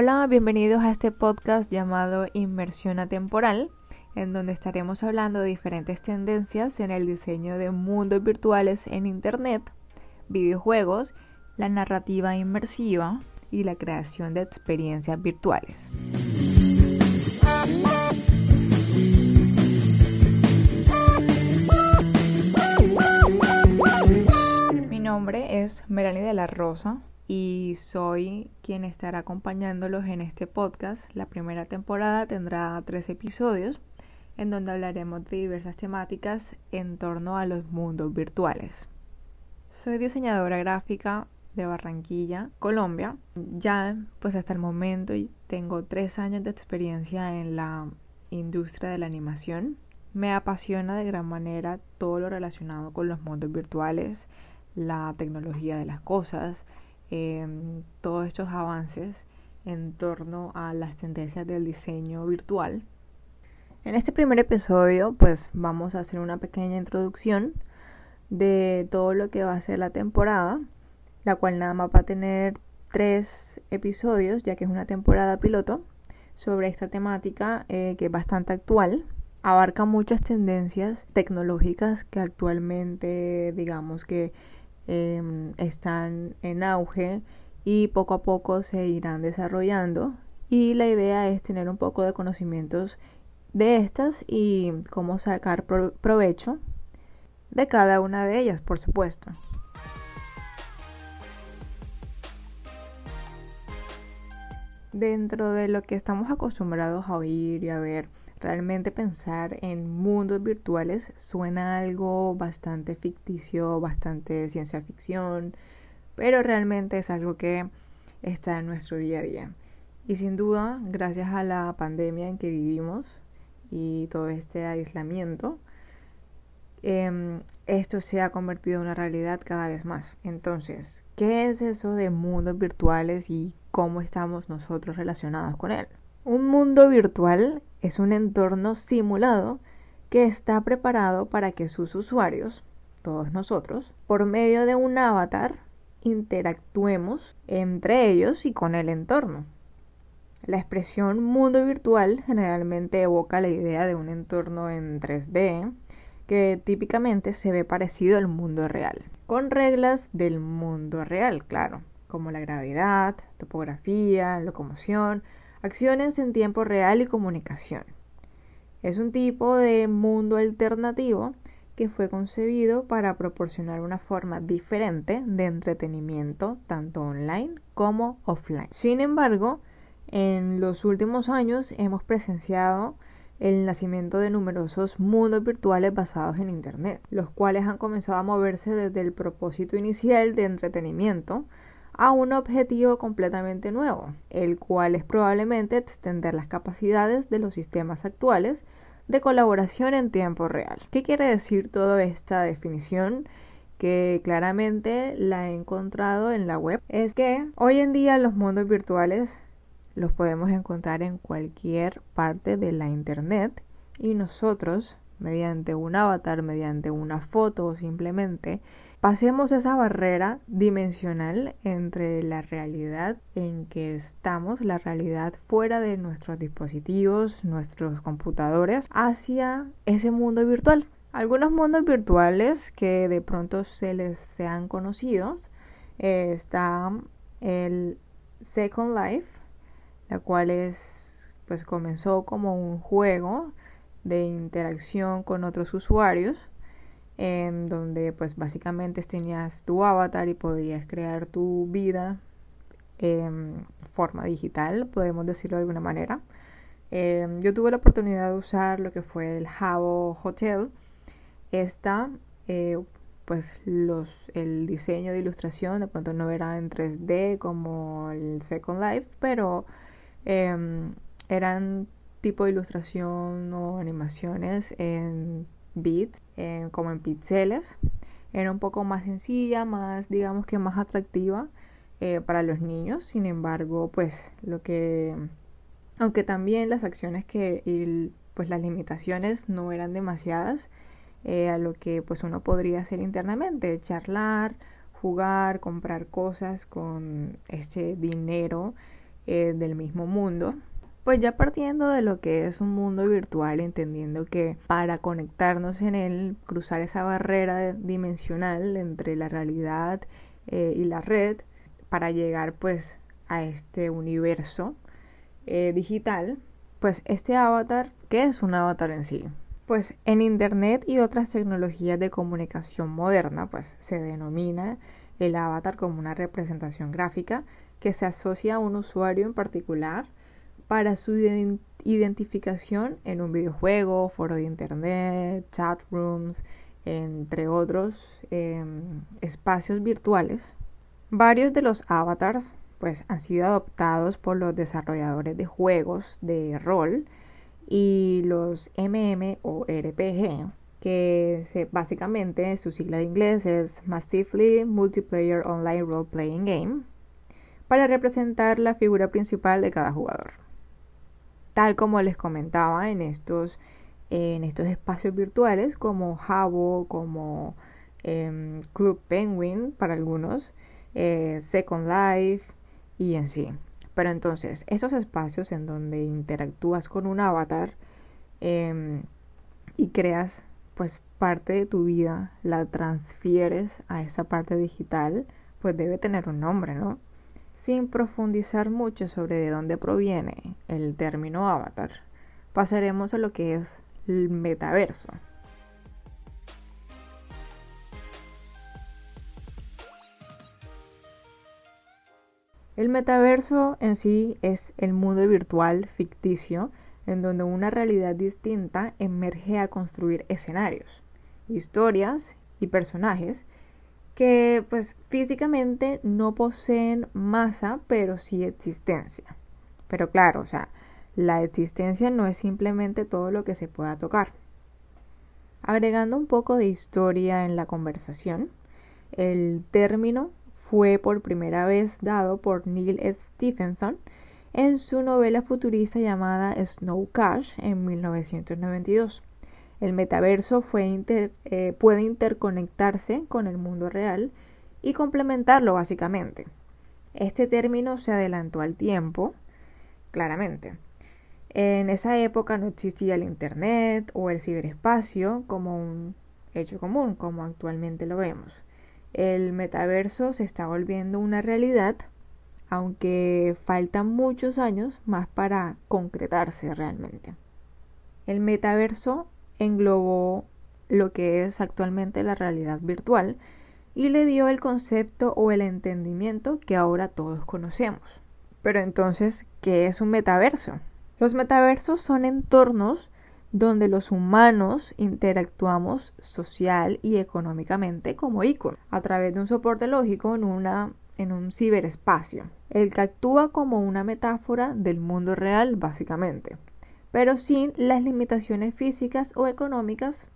Hola, bienvenidos a este podcast llamado Inmersión Atemporal, en donde estaremos hablando de diferentes tendencias en el diseño de mundos virtuales en Internet, videojuegos, la narrativa inmersiva y la creación de experiencias virtuales. Mi nombre es Melanie de la Rosa y soy quien estará acompañándolos en este podcast. La primera temporada tendrá tres episodios en donde hablaremos de diversas temáticas en torno a los mundos virtuales. Soy diseñadora gráfica de Barranquilla, Colombia. Ya pues hasta el momento tengo tres años de experiencia en la industria de la animación. Me apasiona de gran manera todo lo relacionado con los mundos virtuales, la tecnología de las cosas, Em, todos estos avances en torno a las tendencias del diseño virtual. En este primer episodio pues vamos a hacer una pequeña introducción de todo lo que va a ser la temporada, la cual nada más va a tener tres episodios ya que es una temporada piloto sobre esta temática eh, que es bastante actual. Abarca muchas tendencias tecnológicas que actualmente digamos que Em, están en auge y poco a poco se irán desarrollando y la idea es tener un poco de conocimientos de estas y cómo sacar provecho de cada una de ellas, por supuesto. Dentro de lo que estamos acostumbrados a oír y a ver Realmente pensar en mundos virtuales suena algo bastante ficticio, bastante ciencia ficción, pero realmente es algo que está en nuestro día a día. Y sin duda, gracias a la pandemia en que vivimos y todo este aislamiento, em, esto se ha convertido en una realidad cada vez más. Entonces, ¿qué es eso de mundos virtuales y cómo estamos nosotros relacionados con él? Un mundo virtual es un entorno simulado que está preparado para que sus usuarios, todos nosotros, por medio de un avatar, interactuemos entre ellos y con el entorno. La expresión mundo virtual generalmente evoca la idea de un entorno en 3D que típicamente se ve parecido al mundo real, con reglas del mundo real, claro, como la gravedad, topografía, locomoción, acciones en tiempo real y comunicación. Es un tipo de mundo alternativo que fue concebido para proporcionar una forma diferente de entretenimiento tanto online como offline. Sin embargo, en los últimos años hemos presenciado el nacimiento de numerosos mundos virtuales basados en Internet, los cuales han comenzado a moverse desde el propósito inicial de entretenimiento a un objetivo completamente nuevo, el cual es probablemente extender las capacidades de los sistemas actuales de colaboración en tiempo real. ¿Qué quiere decir toda esta definición? que claramente la he encontrado en la web es que hoy en día los mundos virtuales los podemos encontrar en cualquier parte de la internet y nosotros mediante un avatar, mediante una foto o simplemente Pasemos esa barrera dimensional entre la realidad en que estamos, la realidad fuera de nuestros dispositivos, nuestros computadores, hacia ese mundo virtual. Algunos mundos virtuales que de pronto se les sean conocidos eh, está el Second Life, la cual es pues comenzó como un juego de interacción con otros usuarios en donde pues básicamente tenías tu avatar y podrías crear tu vida en forma digital, podemos decirlo de alguna manera. Em, yo tuve la oportunidad de usar lo que fue el Jabo Hotel. Esta, eh, pues los, el diseño de ilustración de pronto no era en 3D como el Second Life, pero em, eran tipo de ilustración o animaciones en bits, como en píxeles. Era un poco más sencilla, más, digamos que más atractiva eh, para los niños. Sin embargo, pues lo que, aunque también las acciones que, y, pues las limitaciones no eran demasiadas eh, a lo que pues uno podría hacer internamente, charlar, jugar, comprar cosas con este dinero eh, del mismo mundo. Pues ya partiendo de lo que es un mundo virtual, entendiendo que para conectarnos en él, cruzar esa barrera dimensional entre la realidad eh, y la red, para llegar pues a este universo eh, digital, pues este avatar, ¿qué es un avatar en sí? Pues en Internet y otras tecnologías de comunicación moderna, pues se denomina el avatar como una representación gráfica que se asocia a un usuario en particular para su identificación en un videojuego, foro de internet, chat rooms, entre otros em, espacios virtuales. Varios de los avatars pues han sido adoptados por los desarrolladores de juegos de rol y los MM o RPG, que básicamente su sigla de inglés es Massively Multiplayer Online Role Playing Game, para representar la figura principal de cada jugador. Tal como les comentaba en estos, en estos espacios virtuales como Habbo, como em, Club Penguin para algunos, eh, Second Life y en sí. Pero entonces, esos espacios en donde interactúas con un avatar em, y creas pues parte de tu vida, la transfieres a esa parte digital, pues debe tener un nombre, ¿no? Sin profundizar mucho sobre de dónde proviene el término avatar, pasaremos a lo que es el metaverso. El metaverso en sí es el mundo virtual ficticio en donde una realidad distinta emerge a construir escenarios, historias y personajes que pues físicamente no poseen masa pero sí existencia. Pero claro, o sea, la existencia no es simplemente todo lo que se pueda tocar. Agregando un poco de historia en la conversación, el término fue por primera vez dado por Neil Stephenson en su novela futurista llamada Snow Cash en 1992. El metaverso eh, puede interconectarse con el mundo real y complementarlo básicamente. Este término se adelantó al tiempo, claramente. En esa época no existía el Internet o el ciberespacio como un hecho común, como actualmente lo vemos el metaverso se está volviendo una realidad, aunque faltan muchos años más para concretarse realmente. El metaverso englobó lo que es actualmente la realidad virtual y le dio el concepto o el entendimiento que ahora todos conocemos. Pero entonces, ¿qué es un metaverso? Los metaversos son entornos donde los humanos interactuamos social y económicamente como ícono, a través de un soporte lógico en, una, en un ciberespacio, el que actúa como una metáfora del mundo real básicamente, pero sin las limitaciones físicas o económicas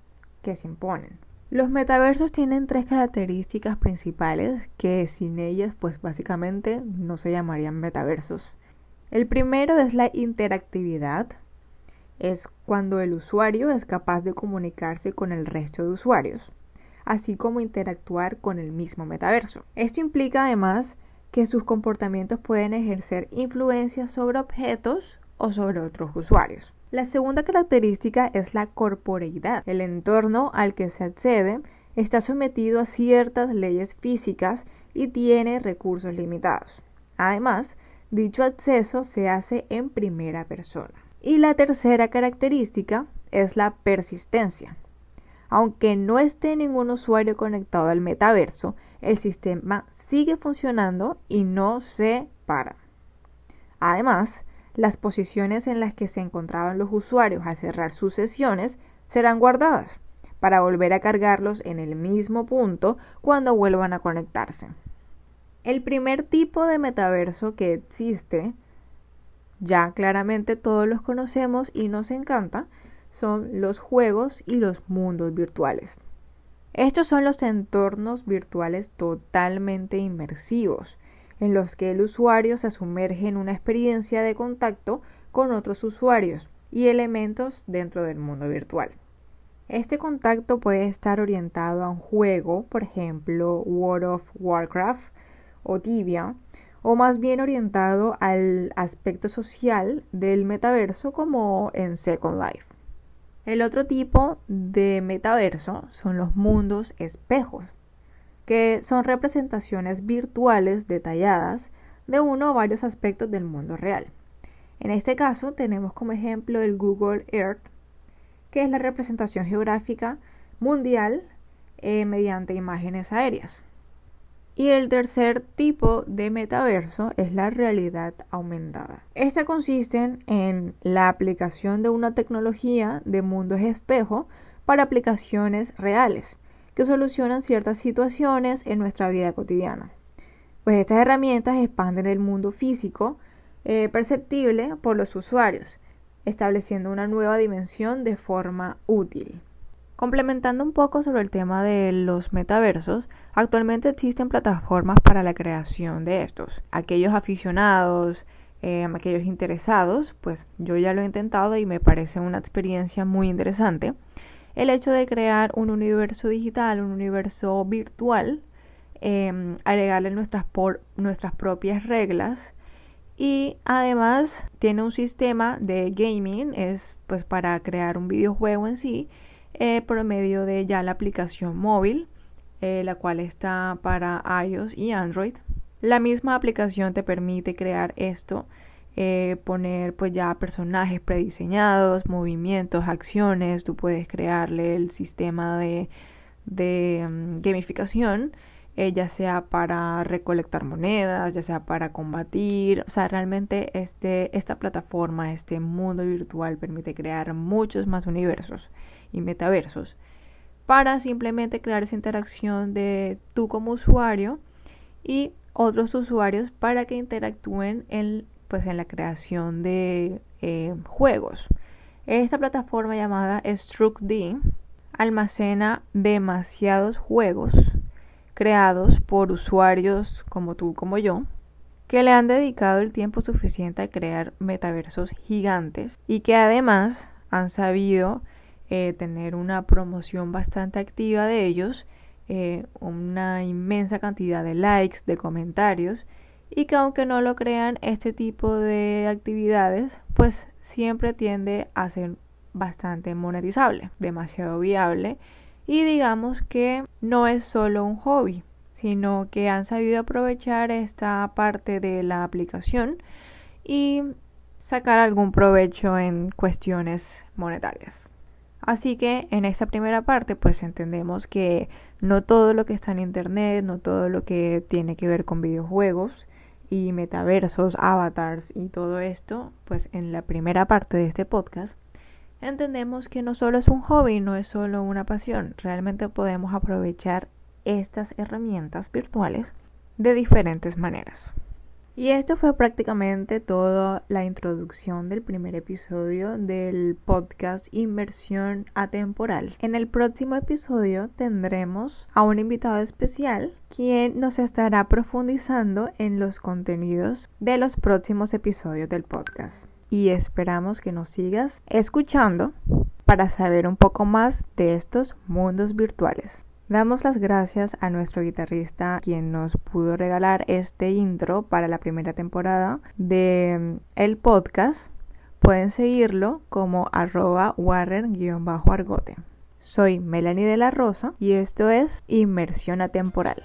que se imponen. Los metaversos tienen tres características principales que sin ellas pues básicamente no se llamarían metaversos. El primero es la interactividad, es cuando el usuario es capaz de comunicarse con el resto de usuarios, así como interactuar con el mismo metaverso. Esto implica además que sus comportamientos pueden ejercer influencia sobre objetos o sobre otros usuarios. La segunda característica es la corporeidad. El entorno al que se accede está sometido a ciertas leyes físicas y tiene recursos limitados. Además, dicho acceso se hace en primera persona. Y la tercera característica es la persistencia. Aunque no esté ningún usuario conectado al metaverso, el sistema sigue funcionando y no se para. Además, las posiciones en las que se encontraban los usuarios al cerrar sus sesiones serán guardadas para volver a cargarlos en el mismo punto cuando vuelvan a conectarse. El primer tipo de metaverso que existe ya claramente todos los conocemos y nos encanta, son los juegos y los mundos virtuales. Estos son los entornos virtuales totalmente inmersivos, en los que el usuario se sumerge en una experiencia de contacto con otros usuarios y elementos dentro del mundo virtual. Este contacto puede estar orientado a un juego, por ejemplo World of Warcraft o Tibia, o más bien orientado al aspecto social del metaverso como en Second Life. El otro tipo de metaverso son los mundos espejos, que son representaciones virtuales detalladas de uno o varios aspectos del mundo real. En este caso tenemos como ejemplo el Google Earth, que es la representación geográfica mundial eh, mediante imágenes aéreas. Y el tercer tipo de metaverso es la realidad aumentada. Esta consiste en la aplicación de una tecnología de mundos espejo para aplicaciones reales que solucionan ciertas situaciones en nuestra vida cotidiana. Pues estas herramientas expanden el mundo físico eh, perceptible por los usuarios, estableciendo una nueva dimensión de forma útil. Complementando un poco sobre el tema de los metaversos, actualmente existen plataformas para la creación de estos. Aquellos aficionados, eh, aquellos interesados, pues yo ya lo he intentado y me parece una experiencia muy interesante. El hecho de crear un universo digital, un universo virtual, em, agregarle nuestras, nuestras propias reglas y además tiene un sistema de gaming, es pues para crear un videojuego en sí eh, por medio de ya la aplicación móvil, eh, la cual está para iOS y Android. La misma aplicación te permite crear esto, eh, poner pues ya personajes prediseñados, movimientos, acciones, tú puedes crearle el sistema de, mm, gamificación, ya sea para recolectar monedas, ya sea para combatir, o sea, realmente este, esta plataforma, este mundo virtual permite crear muchos más universos y metaversos para simplemente crear esa interacción de tú como usuario y otros usuarios para que interactúen en, pues, en la creación de eh, juegos. Esta plataforma llamada StruckD almacena demasiados juegos creados por usuarios como tú, como yo, que le han dedicado el tiempo suficiente a crear metaversos gigantes y que además han sabido eh, tener una promoción bastante activa de ellos, eh, una inmensa cantidad de likes, de comentarios y que aunque no lo crean, este tipo de actividades pues siempre tiende a ser bastante monetizable, demasiado viable y digamos que no es solo un hobby, sino que han sabido aprovechar esta parte de la aplicación y sacar algún provecho en cuestiones monetarias. Así que en esta primera parte pues entendemos que no todo lo que está en internet, no todo lo que tiene que ver con videojuegos y metaversos, avatars y todo esto, pues en la primera parte de este podcast entendemos que no solo es un hobby, no es solo una pasión, realmente podemos aprovechar estas herramientas virtuales de diferentes maneras. Y esto fue prácticamente toda la introducción del primer episodio del podcast Inversión Atemporal. En el próximo episodio tendremos a un invitado especial quien nos estará profundizando en los contenidos de los próximos episodios del podcast. Y esperamos que nos sigas escuchando para saber un poco más de estos mundos virtuales. Damos las gracias a nuestro guitarrista quien nos pudo regalar este intro para la primera temporada de mm, el podcast. Pueden seguirlo como arroba warren-argote. Soy Melanie de la Rosa y esto es Inmersión Atemporal.